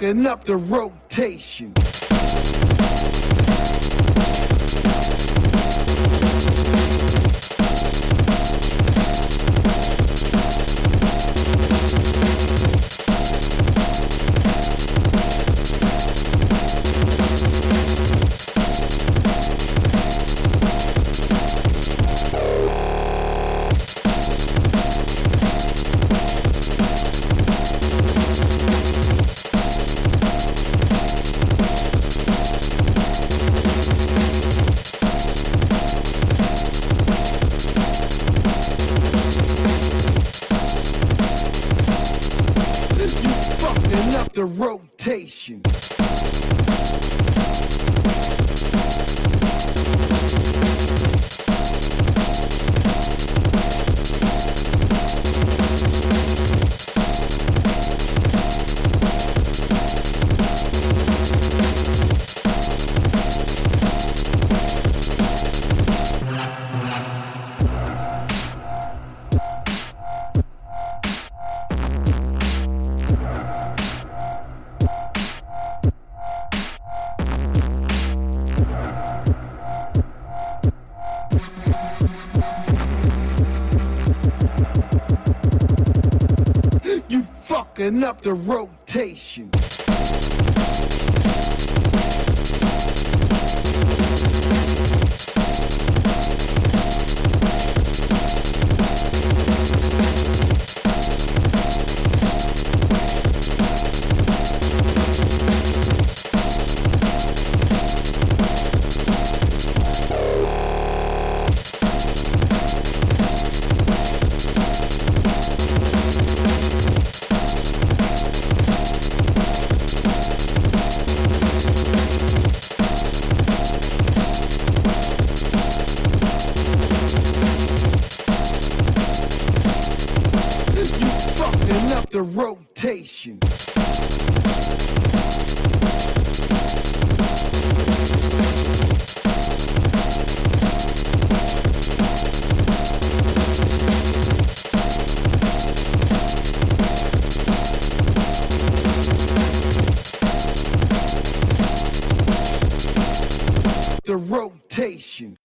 fucking up the rotation. The rotation. Up the rotation. the rotation. The rotation.